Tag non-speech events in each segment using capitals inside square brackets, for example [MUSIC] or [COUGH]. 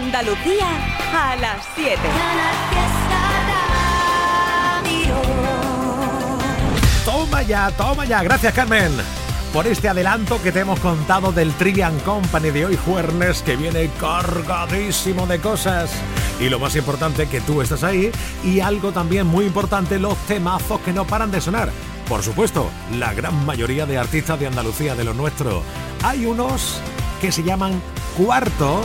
Andalucía a las 7. Toma ya, toma ya. Gracias, Carmen por este adelanto que te hemos contado del Trian Company de hoy jueves que viene cargadísimo de cosas. Y lo más importante, que tú estás ahí. Y algo también muy importante, los temazos que no paran de sonar. Por supuesto, la gran mayoría de artistas de Andalucía, de lo nuestro. Hay unos que se llaman Cuarto.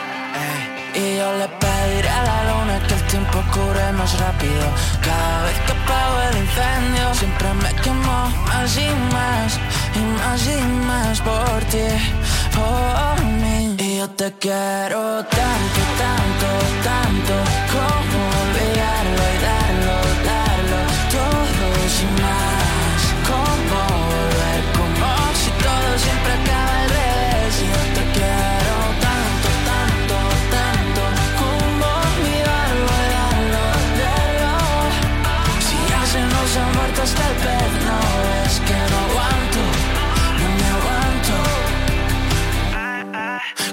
Y yo le pediré a la luna que el tiempo cure más rápido. Cada vez que apago el incendio, siempre me quemo más y más, y más y más por ti, por mí. Y yo te quiero tanto, tanto, tanto, como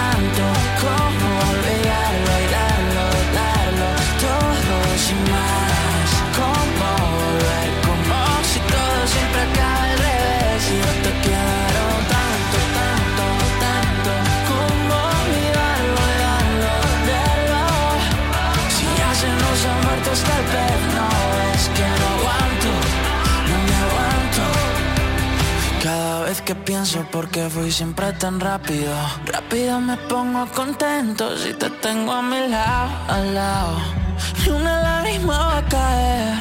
tanto vez que pienso por qué fui siempre tan rápido. Rápido me pongo contento si te tengo a mi lado, al lado. Ni una lágrima va a caer,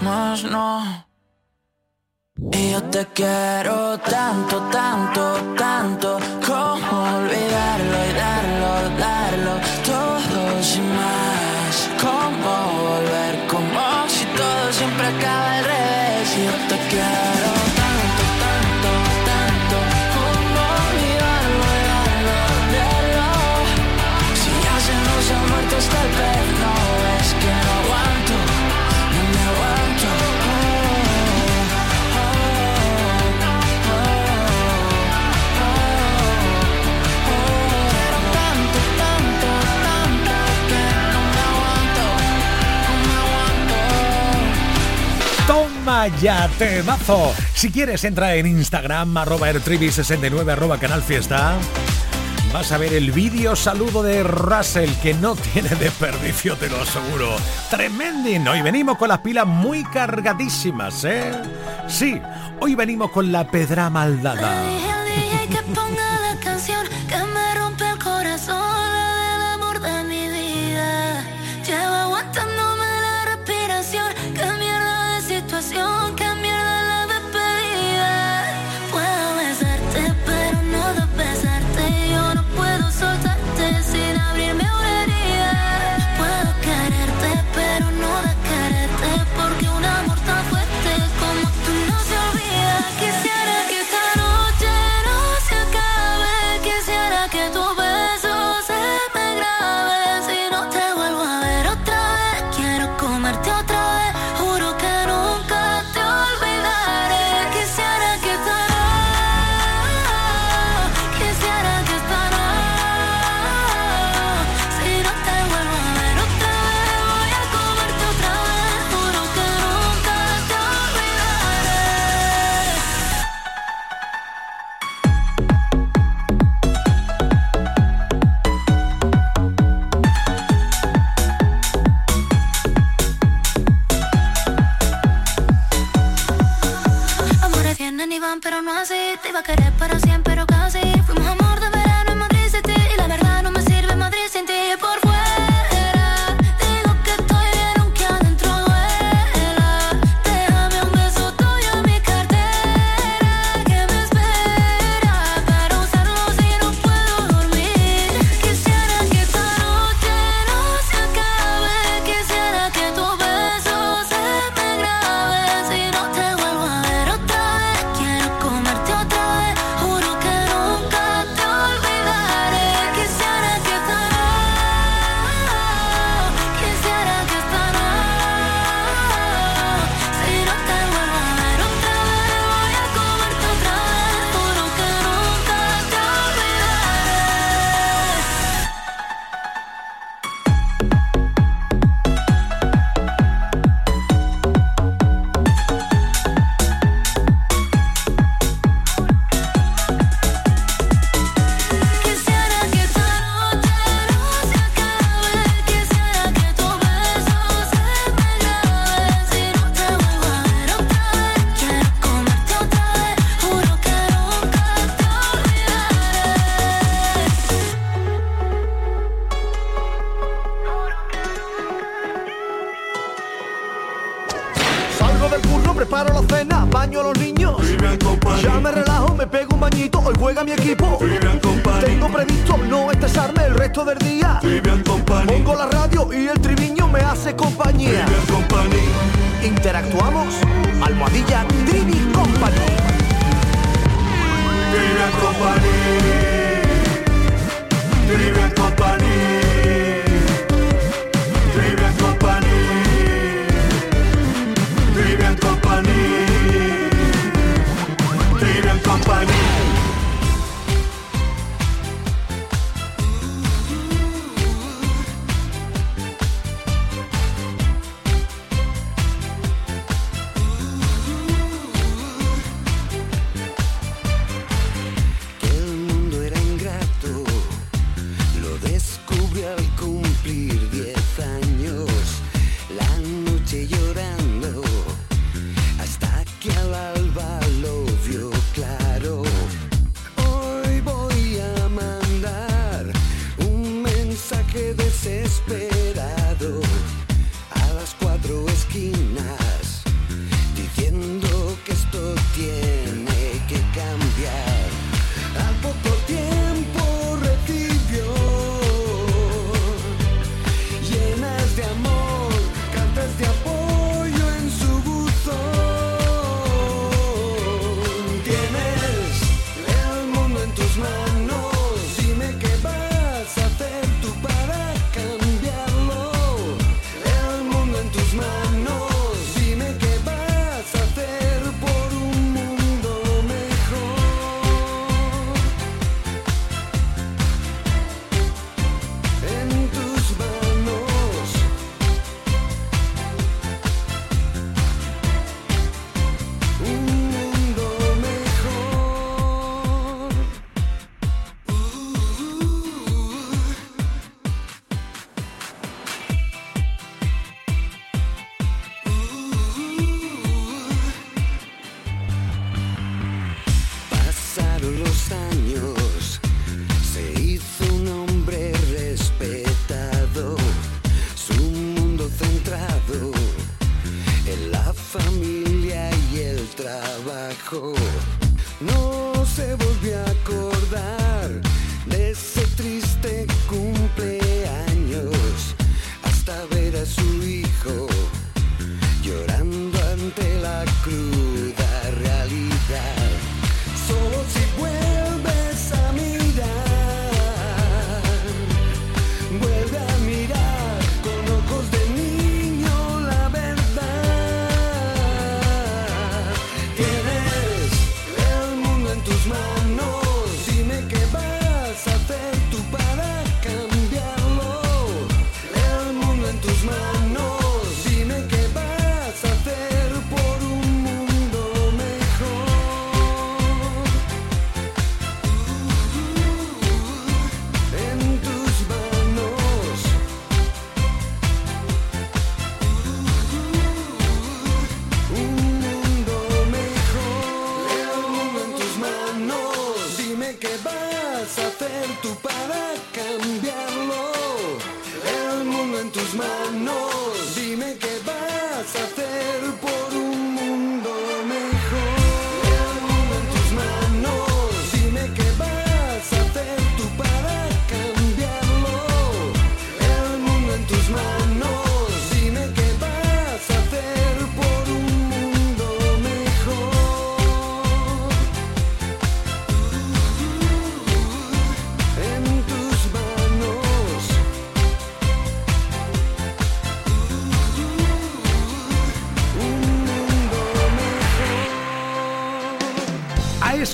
más no. Y yo te quiero tanto, tanto, tanto Como olvidarlo me aguanto. Toma ya, temazo. Si quieres, entra en Instagram, arroba airtribi69, arroba canal fiesta. Vas a ver el vídeo saludo de Russell, que no [LAUGHS] tiene desperdicio, te lo aseguro. Tremending. Hoy venimos con las pilas muy cargadísimas, ¿eh? Sí, hoy venimos con la pedra maldada.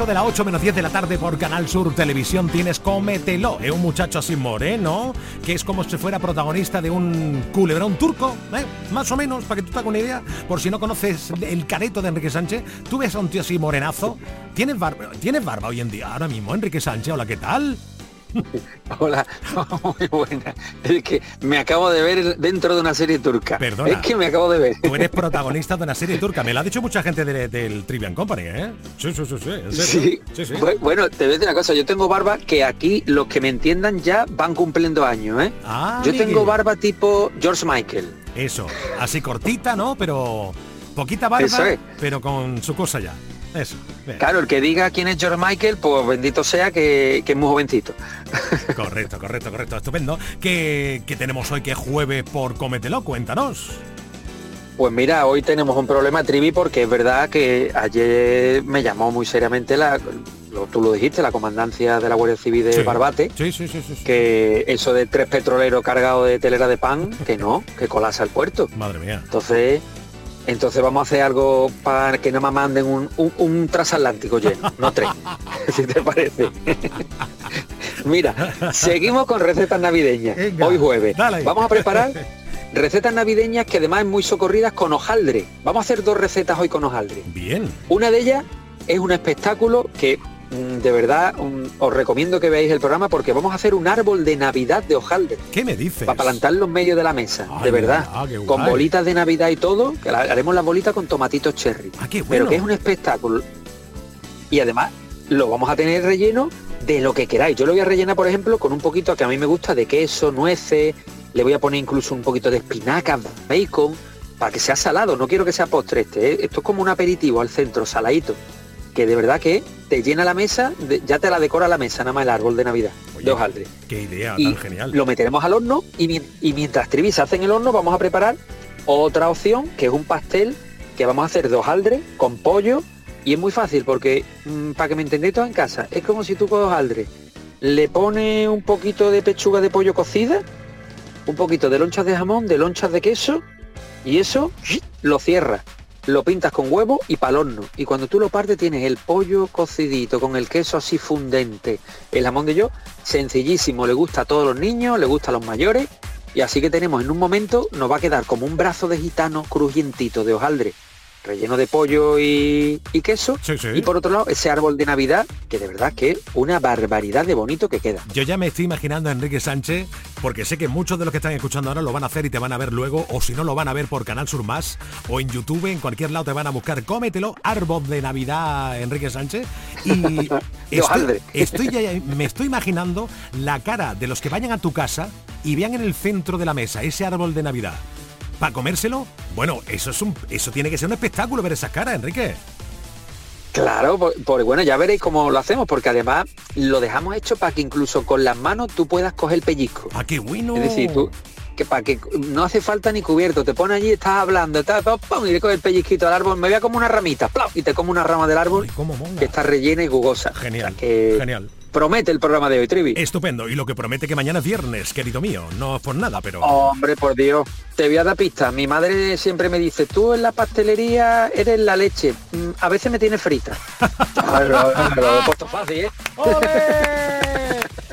De las 8 menos 10 de la tarde por Canal Sur Televisión tienes Cómetelo. Es un muchacho así moreno, que es como si fuera protagonista de un culebrón turco, ¿eh? más o menos, para que tú te hagas una idea. Por si no conoces el careto de Enrique Sánchez, tú ves a un tío así morenazo. ¿Tienes barba, ¿Tienes barba hoy en día, ahora mismo, Enrique Sánchez? Hola, ¿qué tal? [LAUGHS] Hola, [LAUGHS] muy buena. Es que me acabo de ver dentro de una serie turca. Perdona. Es que me acabo de ver. Tú eres protagonista de una serie [LAUGHS] turca. Me lo ha dicho mucha gente del Trivian Company, ¿eh? Sí, sí, sí. sí. Bueno, te voy a decir una cosa. Yo tengo barba que aquí los que me entiendan ya van cumpliendo años, ¿eh? Ah, yo tengo barba tipo George Michael. Eso, así cortita, ¿no? Pero Poquita barba, pero con su cosa ya. Eso. Claro, el que diga quién es George Michael, pues bendito sea que, es muy jovencito. [LAUGHS] Correcto, correcto, correcto, estupendo. ¿Qué, tenemos hoy que jueves por Cómetelo? Cuéntanos. Pues mira, hoy tenemos un problema trivi porque es verdad que ayer me llamó muy seriamente la, tú lo dijiste, la comandancia de la Guardia Civil de Barbate, sí, sí, sí, que eso de tres petroleros cargados de telera de pan, que no, que colasa el puerto. Madre mía. Entonces, entonces vamos a hacer algo para que no me manden un, transatlántico lleno, no tres, [LAUGHS] [LAUGHS] si te parece. [LAUGHS] Mira, seguimos con recetas navideñas. Hoy jueves. Vamos a preparar recetas navideñas que además es muy socorridas con hojaldre. Vamos a hacer dos recetas hoy con hojaldre. Bien. Una de ellas es un espectáculo que de verdad os recomiendo que veáis el programa porque vamos a hacer un árbol de Navidad de hojaldre. ¿Qué me dices? Para plantarlo en medio de la mesa, de verdad. con bolitas de Navidad y todo, que haremos la bolita con tomatitos cherry. Ah, Pero que es un espectáculo. Y además lo vamos a tener relleno de lo que queráis. Yo lo voy a rellenar, por ejemplo, con un poquito que a mí me gusta de queso, nueces, le voy a poner incluso un poquito de espinacas, bacon, para que sea salado. No quiero que sea postre este. ¿eh? Esto es como un aperitivo al centro, saladito que de verdad que te llena la mesa, ya te la decora la mesa, nada más el árbol de Navidad de hojaldre. Qué idea tan genial. Lo meteremos al horno y, mientras Trivi se hace en el horno vamos a preparar otra opción que es un pastel que vamos a hacer de hojaldre con pollo y es muy fácil porque mm, para que me entendáis todo en casa es como si tú con hojaldre le pones un poquito de pechuga de pollo cocida, un poquito de lonchas de jamón, de lonchas de queso y eso lo cierra lo pintas con huevo y pal horno. Y cuando tú lo partes tienes el pollo cocidito con el queso así fundente. El jamón de yo, sencillísimo, le gusta a todos los niños, le gusta a los mayores. Y así que tenemos en un momento, nos va a quedar como un brazo de gitano crujientito de hojaldre relleno de pollo y, queso. Y por otro lado, ese árbol de Navidad, que de verdad que es una barbaridad de bonito que queda. Yo ya me estoy imaginando a Enrique Sánchez, porque sé que muchos de los que están escuchando ahora lo van a hacer y te van a ver luego, o si no lo van a ver por Canal Sur Más, o en YouTube, en cualquier lado te van a buscar, cómetelo, árbol de Navidad Enrique Sánchez. Y [LAUGHS] estoy, ya, me estoy imaginando la cara de los que vayan a tu casa y vean en el centro de la mesa ese árbol de Navidad para comérselo, bueno, eso es un, eso tiene que ser un espectáculo ver esas caras, Enrique. Claro, porque bueno, ya veréis cómo lo hacemos, porque además lo dejamos hecho para que incluso con las manos tú puedas coger el pellizco. Ah, qué bueno. Es decir, tú, que para que no hace falta ni cubierto, te pones allí, estás hablando, estás, y le coges el pellizquito al árbol, me vea como una ramita, y te como una rama del árbol que está rellena y jugosa. Genial, genial promete el programa de hoy, Trivi. Estupendo. Y lo que promete que mañana es viernes, querido mío. No por nada, pero... Hombre, por Dios. Te voy a dar pista. Mi madre siempre me dice, tú en la pastelería eres la leche. Mm, a veces me tiene frita. [LAUGHS] lo, he puesto fácil, ¿eh?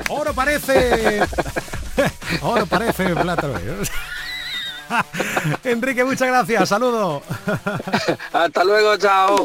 ¡Oro parece! ¡Oro parece plátano! [LAUGHS] Enrique, muchas gracias. Saludo. Hasta luego, chao.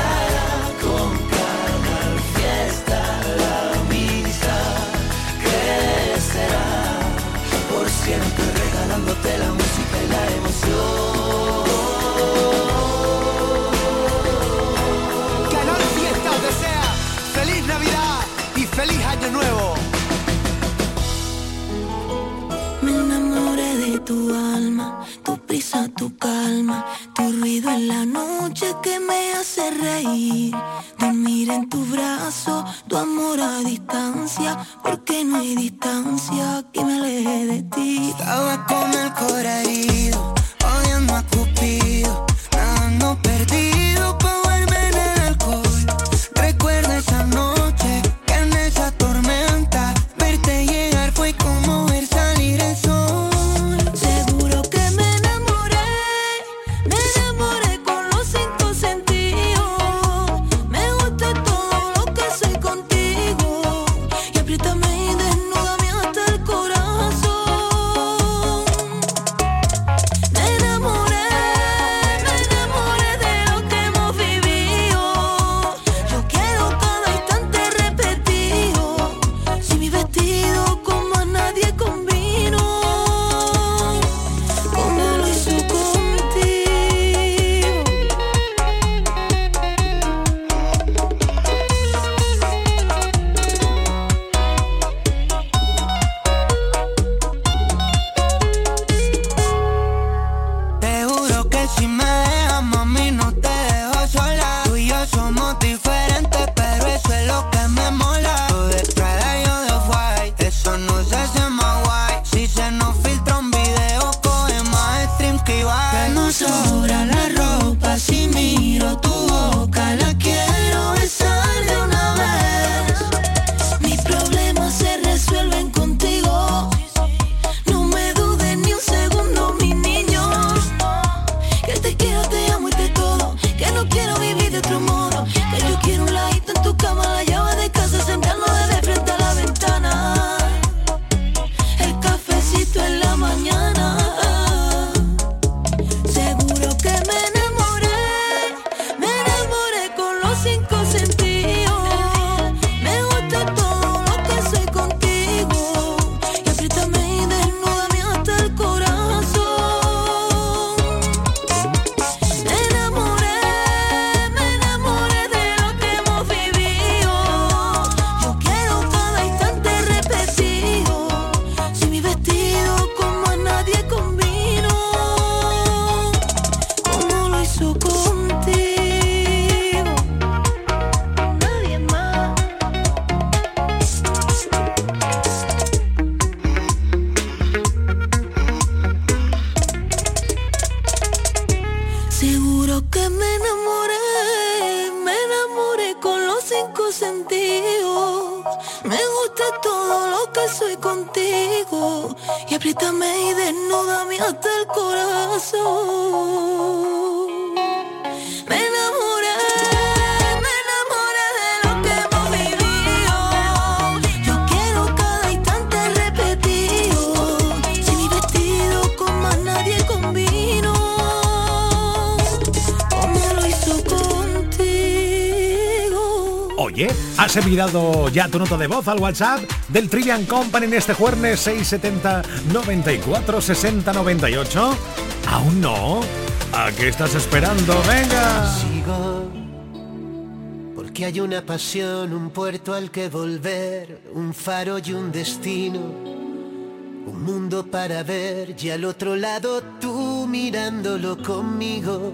siempre regalándote la música y la emoción. enviado ya tu nota de voz al WhatsApp del Trivian Company en este jueves 670 94 60 98. ¿Aún no? ¿A qué estás esperando? ¡Venga! Sigo porque hay una pasión, un puerto al que volver, un faro y un destino, un mundo para ver y al otro lado tú mirándolo conmigo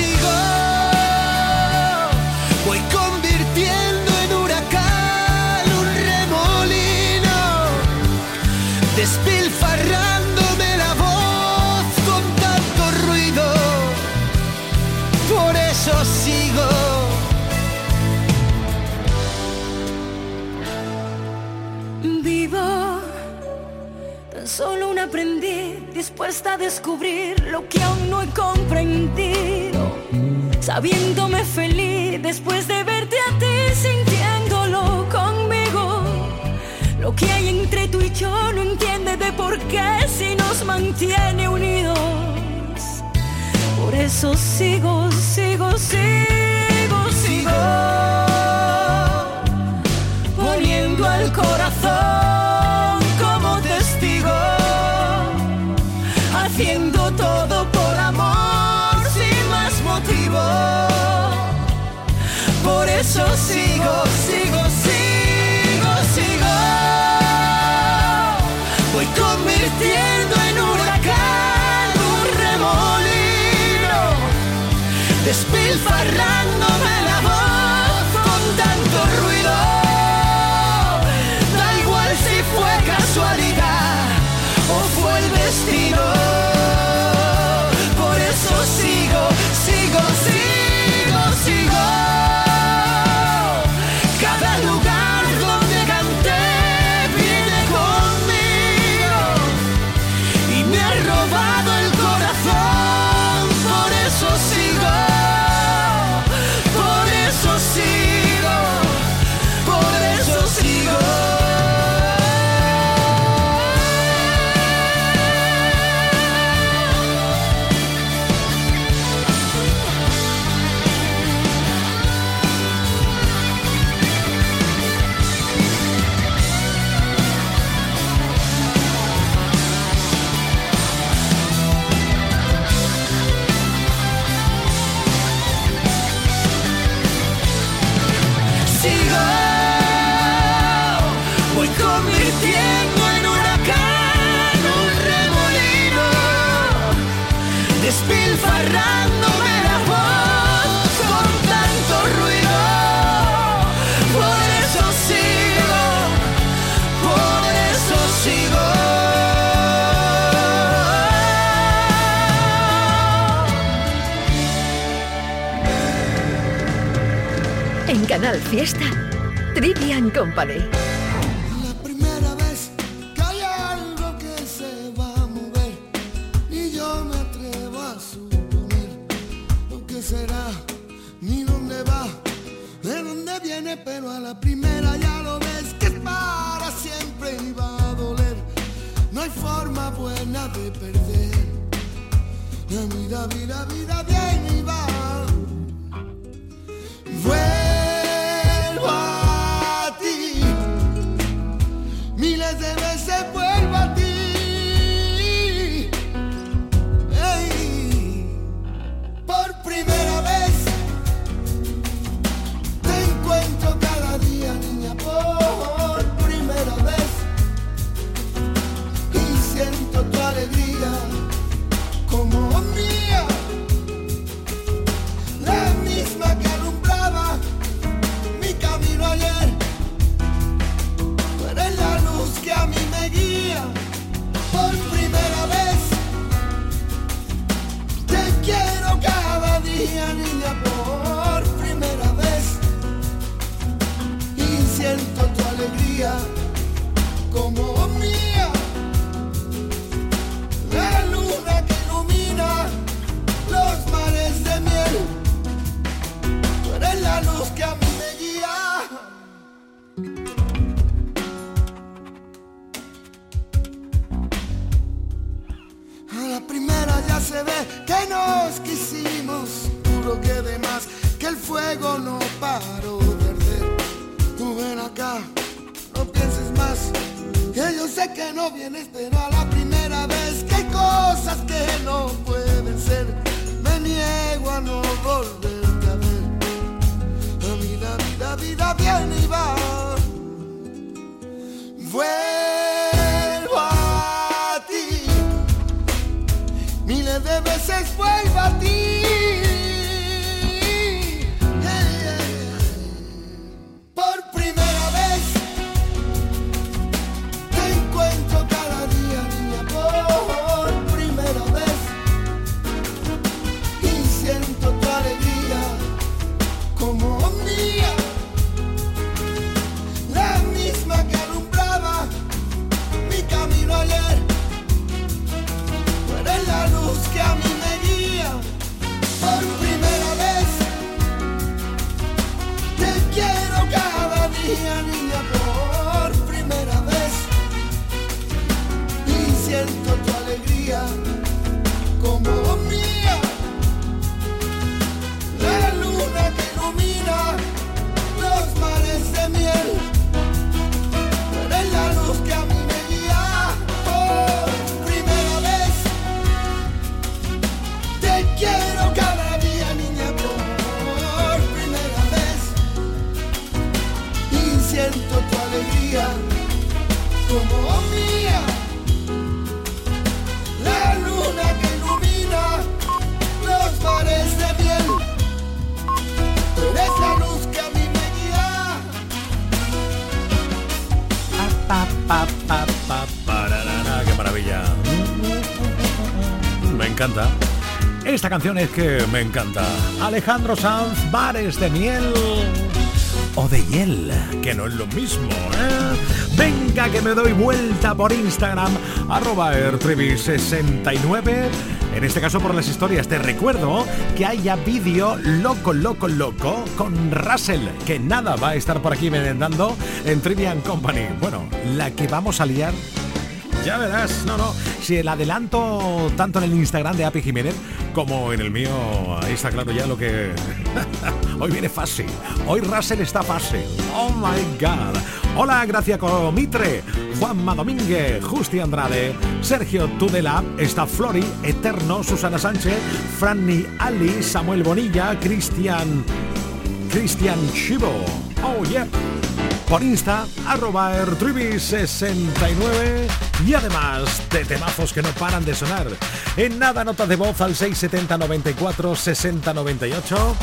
sigo. Voy convirtiendo en huracán un remolino, despilfarrándome la voz con tanto ruido. Por eso sigo. Vivo tan solo un aprendiz dispuesta a descubrir lo que aún no he comprendido. Sabiéndome feliz después de verte a ti, sintiéndolo conmigo. Lo que hay entre tú y yo no entiende de por qué si nos mantiene unidos. Por eso sigo, sigo, sigo, Canal Fiesta, Trivian Company. Se ve que nos quisimos, duro que de más, que el fuego no paró de arder. Tú ven acá, no pienses más, que yo sé que no vienes, pero a la primera vez que hay cosas que no pueden ser, me niego a no volverte a ver. La vida, vida, viene y va. Vuelvo veces vuelvo a ti. Cada como mía. La luna que ilumina los mares de miel. Tú eres la luz que a mí me guía. Pa, pa, pa, pa, pararara, ¡Qué maravilla! Me encanta. Esta canción es que me encanta. Alejandro Sanz, Bares de Miel o de Hiel, que no es lo mismo, ¿eh? Venga que me doy vuelta por Instagram, arroba ertrivi69. En este caso por las historias. Te recuerdo que haya vídeo loco, loco, loco con Russell, que nada va a estar por aquí merendando en Trivian Company. Bueno, la que vamos a liar ya verás, no, no. Si el adelanto tanto en el Instagram de Api Jiménez como en el mío, ahí está claro ya lo que. Hoy viene fácil. Hoy Russell está fácil. Oh my god. Hola, Gracia Comitre, Juanma Domínguez, Justi Andrade, Sergio Tudela, está Flori, Eterno, Susana Sánchez, Franny Ali, Samuel Bonilla, Cristian. Cristian Chivo. Oh yeah por Insta, arroba ertribi69 y además de temazos que no paran de sonar. En nada, notas de voz al 670 94 60 98.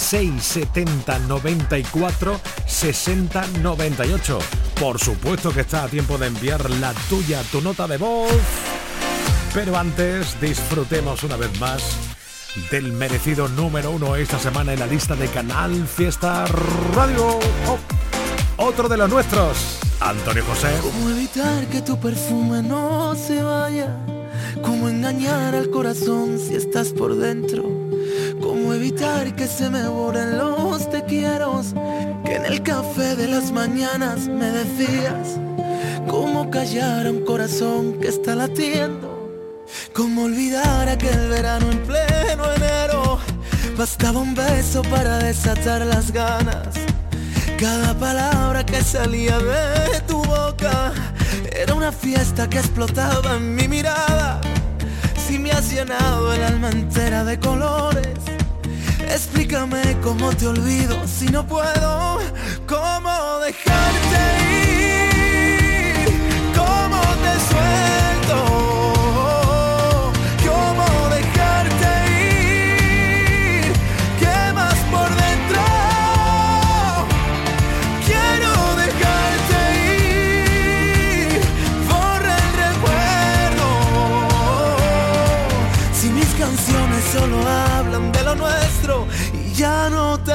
670 94 60 98. Por supuesto que está a tiempo de enviar la tuya, tu nota de voz. Pero antes, disfrutemos una vez más del merecido número uno esta semana en la lista de Canal Fiesta Radio. Oh otro de los nuestros, Antonio José. ¿Cómo evitar que tu perfume no se vaya? ¿Cómo engañar al corazón si estás por dentro? ¿Cómo evitar que se me borren los te quiero? Que en el café de las mañanas me decías. ¿Cómo callar a un corazón que está latiendo? ¿Cómo olvidar aquel verano en pleno enero? Bastaba un beso para desatar las ganas. Cada palabra que salía de tu boca era una fiesta que explotaba en mi mirada. Si me has llenado el alma entera de colores, explícame cómo te olvido. Si no puedo, cómo dejarte ir,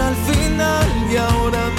Al final y ahora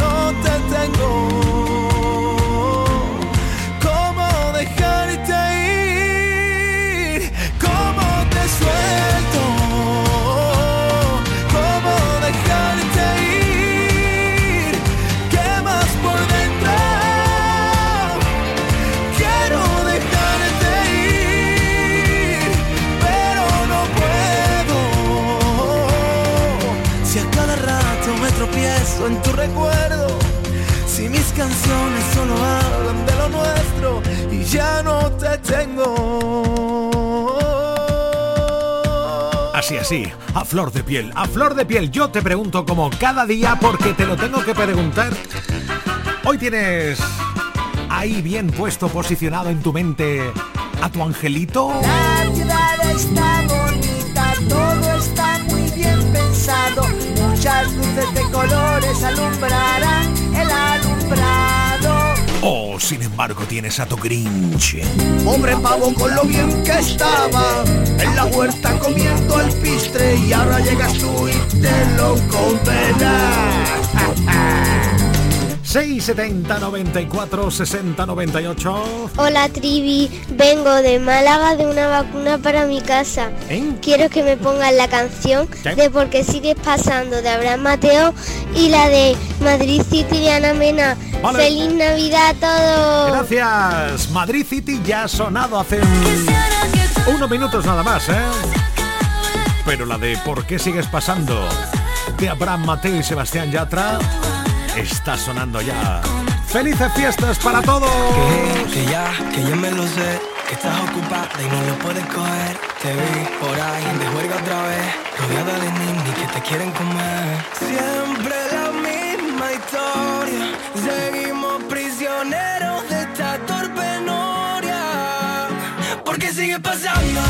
canciones solo hablan de lo nuestro y ya no te tengo. Así, así, a flor de piel, a flor de piel. Yo te pregunto como cada día porque te lo tengo que preguntar. Hoy tienes ahí bien puesto, posicionado en tu mente a tu angelito. La ciudad está bonita, todo está muy bien pensado. Muchas luces de colores alumbrarán el alumbrado. Sin embargo tienes a tu Grinch. Pobre pavo con lo bien que estaba en la huerta comiendo el pistre y ahora llegas tú y te lo. 670 94 60 98. Hola Trivi, vengo de Málaga de una vacuna para mi casa. ¿Eh? Quiero que me pongan la canción ¿Qué? de Porque sigues pasando de Abraham Mateo y la de Madrid City de Ana Mena. Vale. ¡Feliz Navidad a todos! Gracias. Madrid City ya ha sonado hace unos minutos nada más, ¿eh? Pero la de ¿Por qué sigues pasando? de Abraham Mateo y Sebastián Yatra está sonando ya. ¡Felices fiestas para todos! Que, que ya, que yo me lo sé, que estás ocupada y no lo puedes coger. Te vi por ahí de juerga otra vez, rodeada de niños que te quieren comer. Siempre la misma historia, seguimos prisioneros de esta torpe noria. Porque sigue pasando,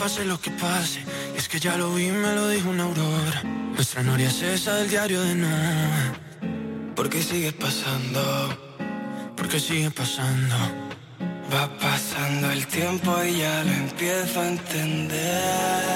pase lo que pase. es que ya lo vi, me lo dijo una aurora. Nuestra noria es esa del diario de no. Porque sigue pasando, porque sigue pasando. Va pasando el tiempo y ya lo empiezo a entender.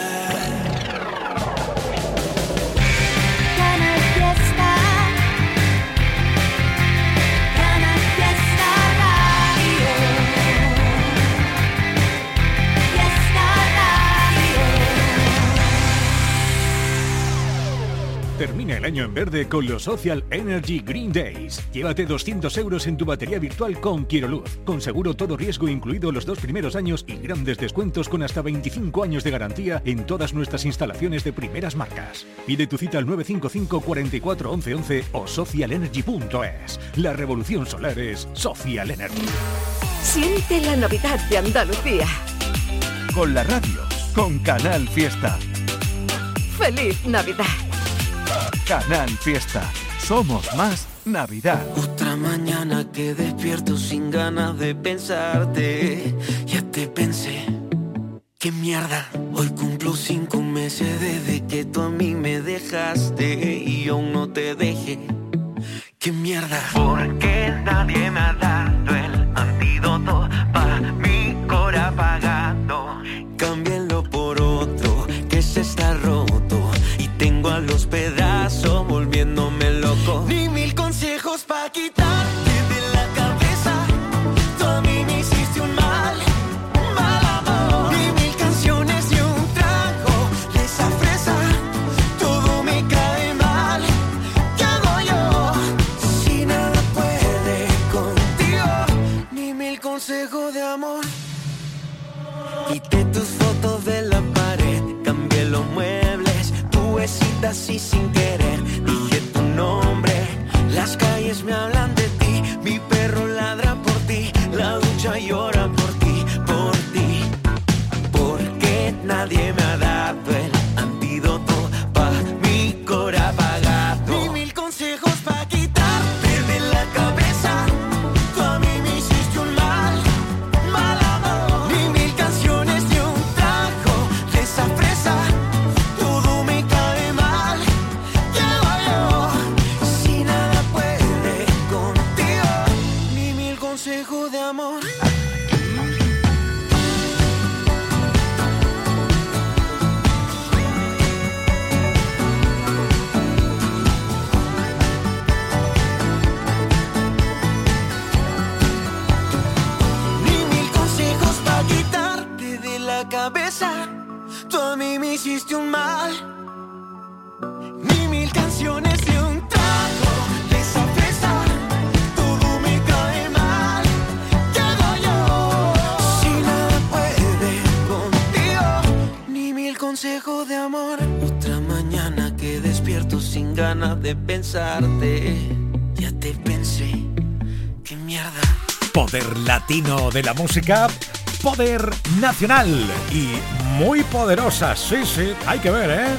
Termina el año en verde con los Social Energy Green Days. Llévate 200 euros en tu batería virtual con Luz. Con seguro todo riesgo incluido los dos primeros años y grandes descuentos con hasta 25 años de garantía en todas nuestras instalaciones de primeras marcas. Pide tu cita al 955 44 11 11 o socialenergy.es. La revolución solar es Social Energy. Siente la Navidad de Andalucía. Con la radio, con Canal Fiesta. ¡Feliz Navidad! Canal Fiesta. Somos más Navidad. Otra mañana que despierto sin ganas de pensarte. Ya te pensé. ¡Qué mierda! Hoy cumplo cinco meses desde que tú a mí me dejaste y aún no te dejé. ¡Qué mierda! Porque nadie me ha dado el antídoto para mi cora apagado. Cámbienlo por otro que se está roto y tengo a los pedazos tu besita y sin latino de la música poder nacional y muy poderosa. Sí, sí, hay que ver, ¿eh?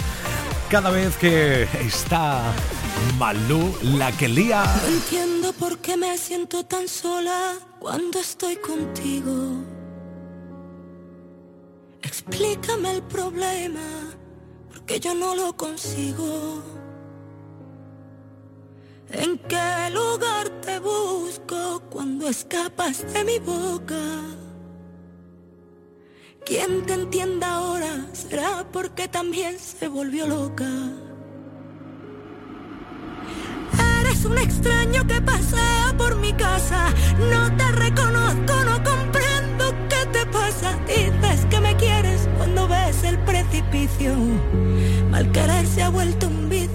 Cada vez que está Malú la que lía. No entiendo por qué me siento tan sola cuando estoy contigo. Explícame el problema, porque yo no lo consigo. ¿En qué lugar te busco cuando escapas de mi boca? Quien te entienda ahora será porque también se volvió loca. Eres un extraño que pasea por mi casa. No te reconozco, no comprendo qué te pasa. Dices que me quieres cuando ves el precipicio. Mal querer se ha vuelto un vicio.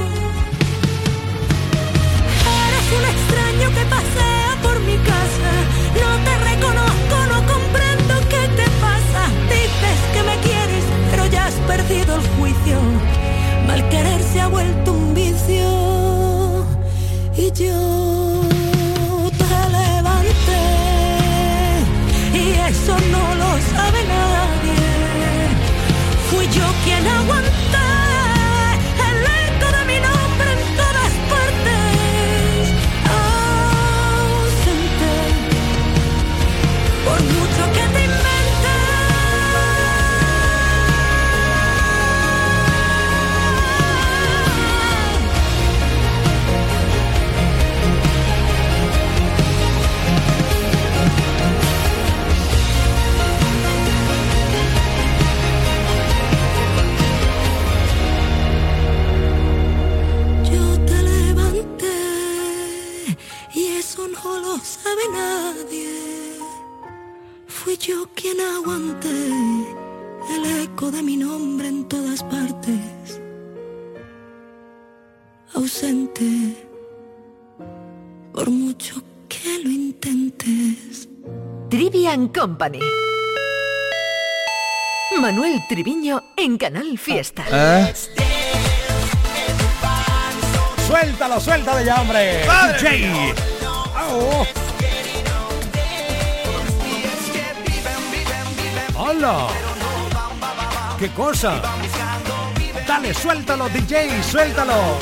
Extraño que pasea por mi casa, no te reconozco, no comprendo qué te pasa. Dices que me quieres, pero ya has perdido el juicio. Mal querer se ha vuelto un vicio y yo te levanté y eso no lo sabe nadie. Fui yo quien aguanté Company. Manuel Triviño en Canal Fiesta. ¿Eh? Suéltalo, suéltalo ya, hombre. DJ. Oh. ¡Hola! ¡Qué cosa! Dale, suéltalo, DJ, suéltalo.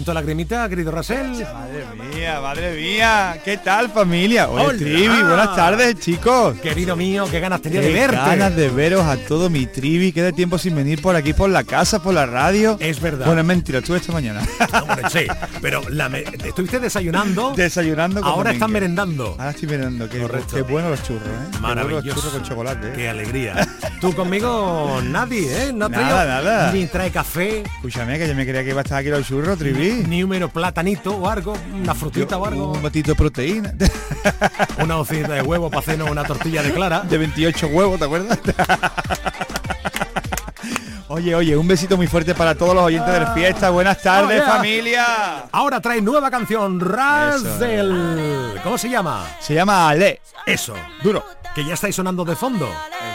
Momento lagrimita, querido Rasel. Madre mía, madre mía. ¿Qué tal, familia? Oye. Trivi, buenas tardes, chicos. Querido mío, qué ganas tenía de verte. ganas de veros a todo mi Trivi. Queda tiempo sin venir por aquí, por la casa, por la radio. Es verdad. Bueno, es mentira, estuve esta mañana. [LAUGHS] Hombre, sí, pero la me- estuviste desayunando. Desayunando con Ahora Domínguez. merendando. Ahora estoy merendando. Qué, Correcto. qué bueno los churros, ¿eh? Maravilloso. los churros con chocolate, ¿eh? Qué alegría. Tú conmigo nadie, ¿eh? No Nada, traído nada. Ni trae café, Escúchame, que yo me creía que iba a estar aquí los churros, Trivi. Ni un mero platanito o algo, una frutita o algo, Un batito de proteína. [LAUGHS] una hocita de huevo para hacernos una tortilla de clara. De 28 huevos, ¿te acuerdas? Oye, oye, un besito muy fuerte para todos los oyentes de la fiesta. Buenas tardes, Oh, yeah. familia. Ahora trae nueva canción, Razel. ¿Cómo se llama? Se llama Ale. Eso, Duro. que ya estáis sonando de fondo.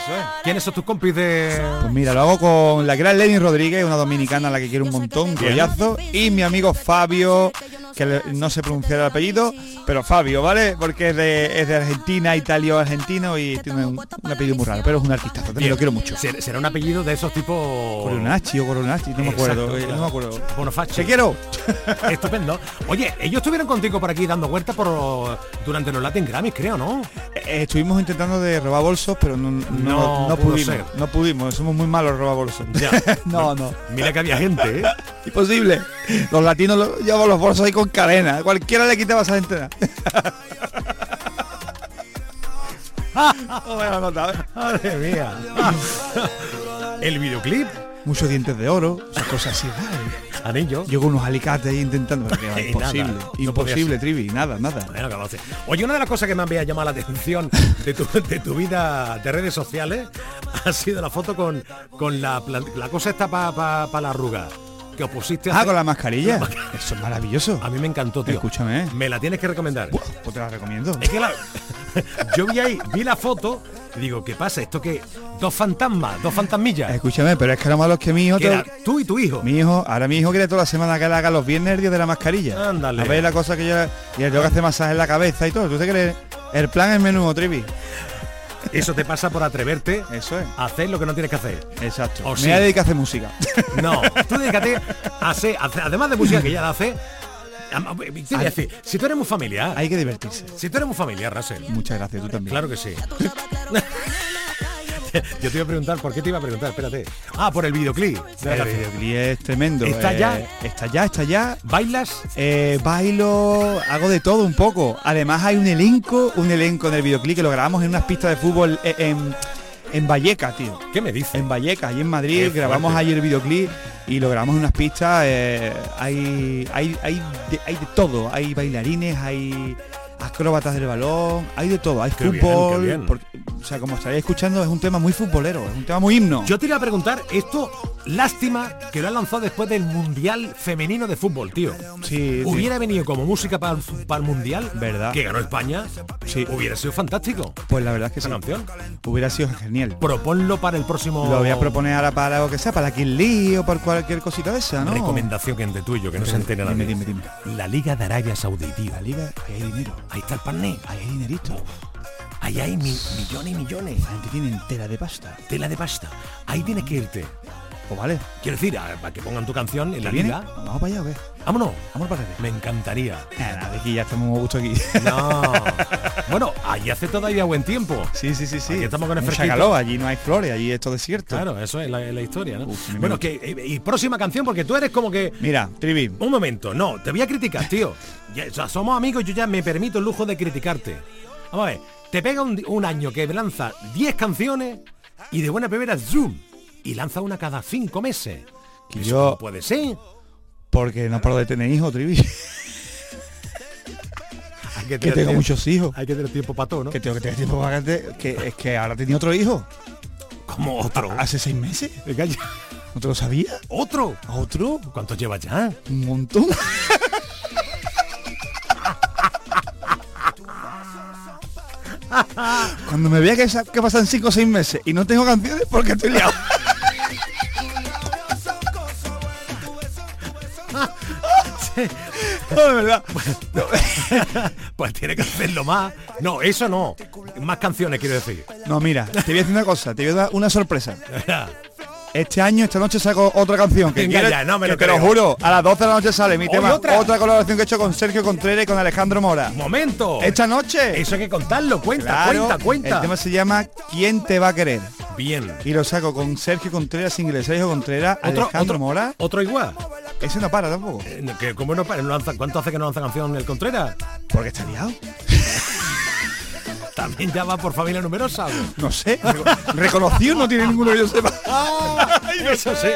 Eso es. ¿Quiénes son tus compis de...? Pues mira, lo hago con la gran Lenny Rodríguez, una dominicana a la que quiero un montón, un rollazo, y mi amigo Fabio, que le- no sé pronunciar el apellido, pero Fabio, ¿vale? Porque es de, es de Argentina, Italia argentino y tiene un, un apellido muy raro, pero es un artistazo, también lo quiero mucho. Ser- Será un apellido de esos tipos... Coronacci o Coronacci, no me acuerdo, Exacto, eh, claro. no me acuerdo. Bonafacci. Te quiero. [LAUGHS] Estupendo. Oye, ellos estuvieron contigo por aquí dando vueltas por durante los Latin Grammys, creo, ¿no? Eh, estuvimos intentando de robar bolsos, pero no, no, pudimos. ser. No pudimos, somos muy malos robar bolsos. Ya. [LAUGHS] no, no. Mira que había gente, ¿eh? Imposible. Los latinos lo- llevan los bolsos ahí con cadena. Cualquiera le quitaba [LAUGHS] esa mía. [LAUGHS] El videoclip, Muchos dientes de oro, esas cosas así. ay. anillo. Yo con unos alicates ahí intentando. [LAUGHS] imposible. nada, imposible. Trivi. Nada, nada. Bueno, que lo sé. Oye, una de las cosas que me había llamado la atención de tu, de tu vida de redes sociales ha sido la foto con, con la, plan- la cosa esta para la arruga. Que os pusiste Ah, con la mascarilla. La mascarilla. Eso es maravilloso. A mí me encantó, tío. Escúchame. ¿eh? Me la tienes que recomendar. Buah, Pues te la recomiendo. Es que la- [LAUGHS] yo vi ahí, vi la foto y digo, ¿qué pasa? ¿Esto que Dos fantasmas, dos fantasmillas. Escúchame, pero es que era malo que mi hijo... Que te- era tú y tu hijo. Mi hijo, ahora mi hijo quiere toda la semana que le haga los viernes el día de la mascarilla. Ándale. A ver la cosa que yo... Y le tengo que hacer masaje en la cabeza y todo. ¿Tú te crees? El plan es menudo, Trivi. Eso te pasa por atreverte Eso es. a hacer lo que no tienes que hacer. Exacto. O Me sí. voy a dedicar a hacer música. No, tú dedícate a hacer, a hacer- además de música que ya la hace, si tú eres muy familiar, Hay que divertirse. si tú eres muy familiar, Russell, Muchas gracias, tú también. claro que sí. [LAUGHS] [LAUGHS] Yo te iba a preguntar, ¿por qué te iba a preguntar? Espérate. Ah, por el videoclip. de El videoclip es tremendo. ¿Está eh, ya? Está ya, está ya. ¿Bailas? Eh, bailo, hago de todo un poco. Además hay un elenco, un elenco en el videoclip que lo grabamos en unas pistas de fútbol eh, en, en Valleca, tío. ¿Qué me dices? En Valleca, allí en Madrid, grabamos ayer el videoclip y lo grabamos en unas pistas. eh, hay, hay, hay, de, hay de todo. Hay bailarines, hay acróbatas del balón, hay de todo. Hay Qué bien, fútbol. bien. porque, o sea, como estaréis escuchando, es un tema muy futbolero, es un tema muy himno. Yo te iba a preguntar, esto, lástima que lo han lanzado después del Mundial Femenino de Fútbol, tío. sí, sí. Hubiera venido como música para el, Mundial, ¿Verdad? que ganó España, Sí. hubiera sido fantástico. Pues la verdad es que sí. canción. Hubiera sido genial. Proponlo para el próximo... Lo voy a proponer ahora para lo que sea, para Kill Lee o para cualquier cosita de esa, ¿no? Recomendación que entre tú y yo, que no se entere Dime, nadie. dime, dime. La Liga de Arabia Saudí, tío. La liga, hay dinero. Ahí está el pané. Ahí hay dinerito. Ahí hay mi- millones y millones. La gente tiene entera de pasta. Tela de pasta. Ahí tienes que irte. Pues vale. Quiero decir, a- para que pongan tu canción en la ¿Te viene? liga. Vamos para allá, ¿o qué? Vámonos. Vamos para allá. Me encantaría. Nada, de aquí ya estamos muy a gusto aquí. No. bueno, allí hace todavía buen tiempo. Sí, sí, sí, sí. Aquí estamos con el Mucha calor, allí no hay flores, allí es todo desierto. Claro, eso es la, la historia, ¿no? Uf, bueno, que eh, y próxima canción porque tú eres como que Mira, Trivi, un momento, no, te voy a criticar, tío. Ya, o sea, somos amigos, yo ya me permito el lujo de criticarte. Vamos a ver, te pega un, un año que lanza 10 canciones y de buena primera zoom y lanza una cada 5 meses. Que Eso yo- no puede ser. Porque no paro de tener hijos, Trivi. [LAUGHS] Que tengo tiempo- muchos hijos. Hay que tener tiempo para todo, ¿no? Que tengo que tener tiempo para que, que es que ahora tenía otro hijo. Como otro. Hace seis meses. Venga, ya. ¿No te lo sabía? ¿Otro? ¿Otro? ¿Cuántos llevas ya? Un montón. [LAUGHS] Cuando me vea que pasan cinco o seis meses y no tengo canciones porque estoy liado. [LAUGHS] No, de verdad. [LAUGHS] Pues tiene que hacerlo más. No, eso no. Más canciones, quiero decir. No, mira, te voy a decir una cosa, te voy a dar una sorpresa. [LAUGHS] Este año, esta noche saco otra canción. Que, Venga quiero- ya, no me que lo te lo juro. A las 12 de la noche sale mi ¿Hoy tema. otra? Otra? colaboración que he hecho con Sergio Contreras y con Alejandro Mora. Momento. Esta noche. Eso hay que contarlo. Cuenta, Claro, cuenta, cuenta. El tema se llama ¿Quién te va a querer? Bien. Y lo saco con Sergio Contreras, inglés Sergio Contreras, Otro, Alejandro otro, Mora. otro igual. Ese no para tampoco. Eh, que ¿Cómo no, para? no lanza, ¿Cuánto hace que no lanza canción el Contreras? Porque está liado. [LAUGHS] También ya va por familia numerosa. No sé. reco- Reconocido no tiene ninguno que yo sepa. Eso sí.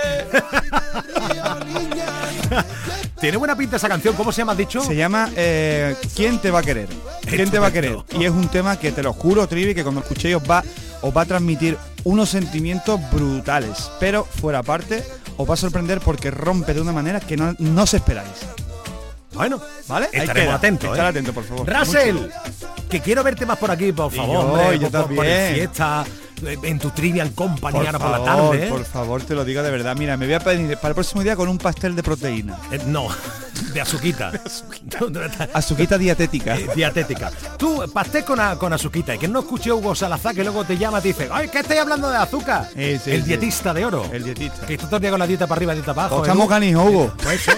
Tiene buena pinta esa canción. ¿Cómo se llama, has dicho? Se llama eh, ¿Quién te va a querer? ¿Quién te va a querer? Y es un tema que te lo juro, Trivi, que cuando escuchéis os va, os va a transmitir unos sentimientos brutales. Pero fuera parte, os va a sorprender porque rompe de una manera que no, no os esperáis. Bueno, ¿Vale? Estaremos atentos. Estar ¿eh? atento, por favor. Russell, que quiero verte más por aquí, por favor. yo, hombre, y yo por, por- por el también. fiesta, eh, en tu Trivian Company Por ahora favor, por la tarde. ¿eh? por favor, te lo digo de verdad. Mira, me voy a pedir para el próximo día con un pastel de proteína. Eh, no, de azuquita. Azuquita dietética. Eh, dietética. Tú, pastel con, a- con azuquita. Y que no escuche Hugo Salazar que luego te llama y te dice, ay, ¿qué estoy hablando de azúcar? Eh, sí, el sí. dietista de oro. El dietista. Que está todo el día con la dieta para arriba, dieta para abajo. Pues estamos Edu. canijos, Hugo. [LAUGHS] Pues eso.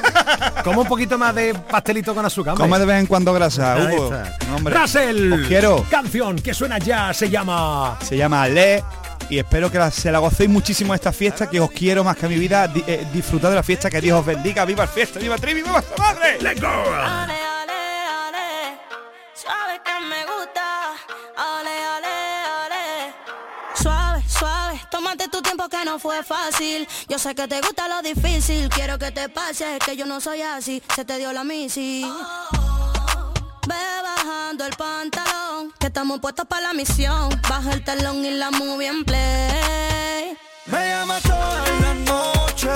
Como un poquito más de pastelito con azúcar. Come de vez en cuando grasa, Hugo. hombre. Russell, Os quiero. canción que suena ya se llama Se llama Le y espero que la- se la gocéis muchísimo esta fiesta, que os quiero más que a mi vida. Di- eh, disfrutad de la fiesta, que Dios os bendiga. ¡Viva el fiesta! ¡Viva Trivi! ¡Viva esta madre! Let's go. Ale, ale, ale, suave que me gusta. Ale, ale, ale. Suave, suave, tómate tu tiempo que no fue fácil. Yo sé que te gusta lo difícil. Quiero que te pase, que yo no soy así. Se te dio la misi. Ve bajando el pantalón, que estamos puestos para la misión. Baja el telón y la movie en play. Me llama toda la noche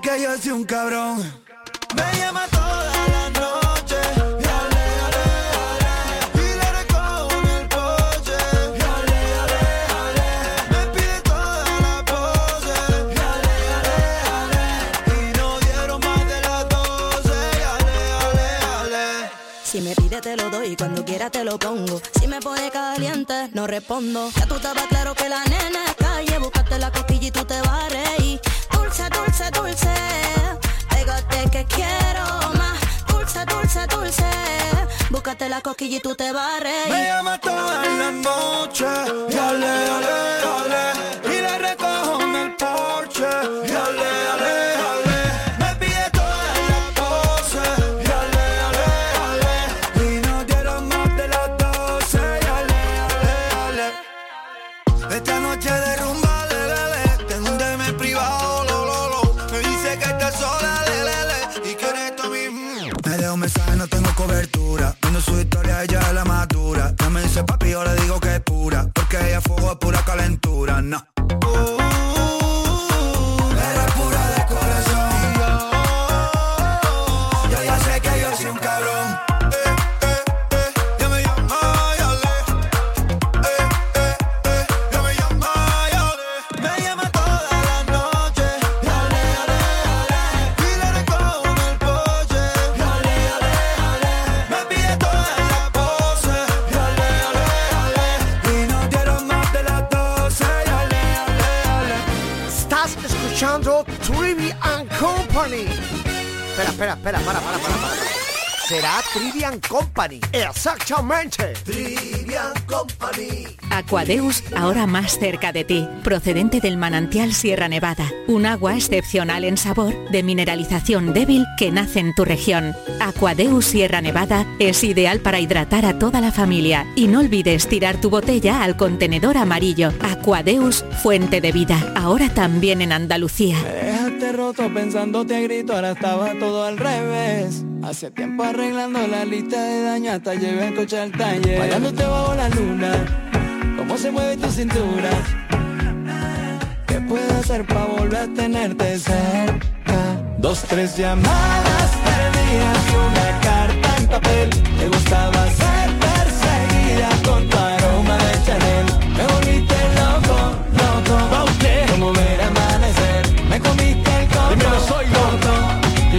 que yo soy un cabrón. Me llama toda la noche. Y ale, ale, ale. Y le recojo en el coche. Y ale, ale, ale. Me pide toda la pose. Y ale, ale, ale. Y no dieron más de las doce. Y ale, ale, ale. Si me pide te lo doy, cuando quiera te lo pongo. Si me pone caliente, no respondo. Ya tú estabas claro que la nena calle, búscate la cosquilla y tú te vas. Dulce, dulce, dulce, pégate que quiero más. Dulce, dulce, dulce, búscate la cosquilla y tú te vas a reír. Me llama toda la noche. Y ale, ale, ale Y le recojo en el porche. Y ale, ale, cobertura Viendo su historia, ella es la madura. Ya me dice papi, yo le digo que es pura Porque ella fuego es pura calentura, no Company. Espera, espera, espera, para, para, para, para. Será Trivian Company. Exactamente. Trivian Company. Aquadeus, ahora más cerca de ti, procedente del manantial Sierra Nevada, un agua excepcional en sabor, de mineralización débil que nace en tu región. Aquadeus Sierra Nevada es ideal para hidratar a toda la familia y no olvides tirar tu botella al contenedor amarillo. Aquadeus, fuente de vida, ahora también en Andalucía. Me dejaste roto pensándote a grito, ahora estaba todo al revés. Hace tiempo arreglando la lista de daños, hasta llevé el coche al taller. Bailándote bajo la luna, cómo se mueve tu cintura. ¿Qué puedo hacer para volver a tenerte cerca? Dos, tres llamadas perdidas y una carta en papel. Te gustaba ser perseguida con tu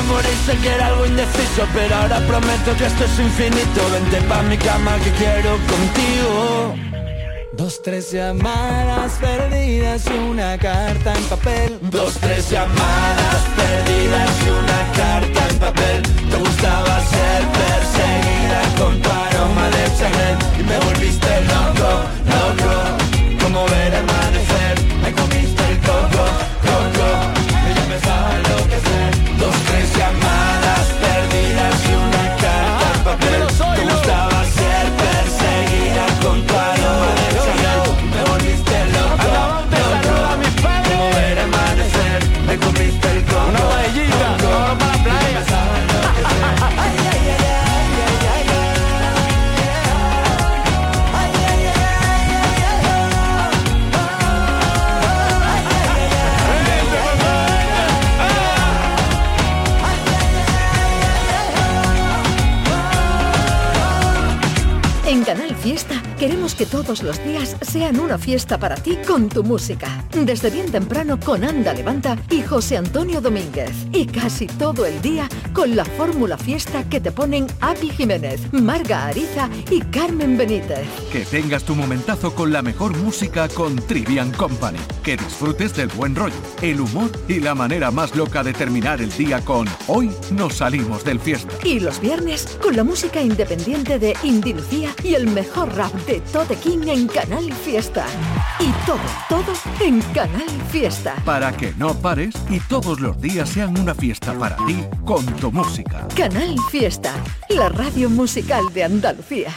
enamoré y sé que era algo indeciso Pero ahora prometo que esto es infinito. Vente pa' mi cama que quiero contigo. Dos, tres llamadas perdidas y una carta en papel. Dos, tres llamadas perdidas y una carta en papel. Te gustaba ser perseguida con tu aroma de Chanel. Y me volviste loco, loco Como ver que todos los días sean una fiesta para ti con tu música. Desde bien temprano con Anda Levanta y José Antonio Domínguez. Y casi todo el día con la fórmula fiesta que te ponen Api Jiménez, Marga Ariza y Carmen Benítez. Que tengas tu momentazo con la mejor música con Trivian Company. Que disfrutes del buen rollo, el humor y la manera más loca de terminar el día con Hoy nos salimos del fiesta. Y los viernes con la música independiente de Indy Lucía y el mejor rap de Tote King en Canal Fiesta. Y todo, todo en Canal Fiesta. Para que no pares y todos los días sean una fiesta para ti con Canal Fiesta, la radio musical de Andalucía.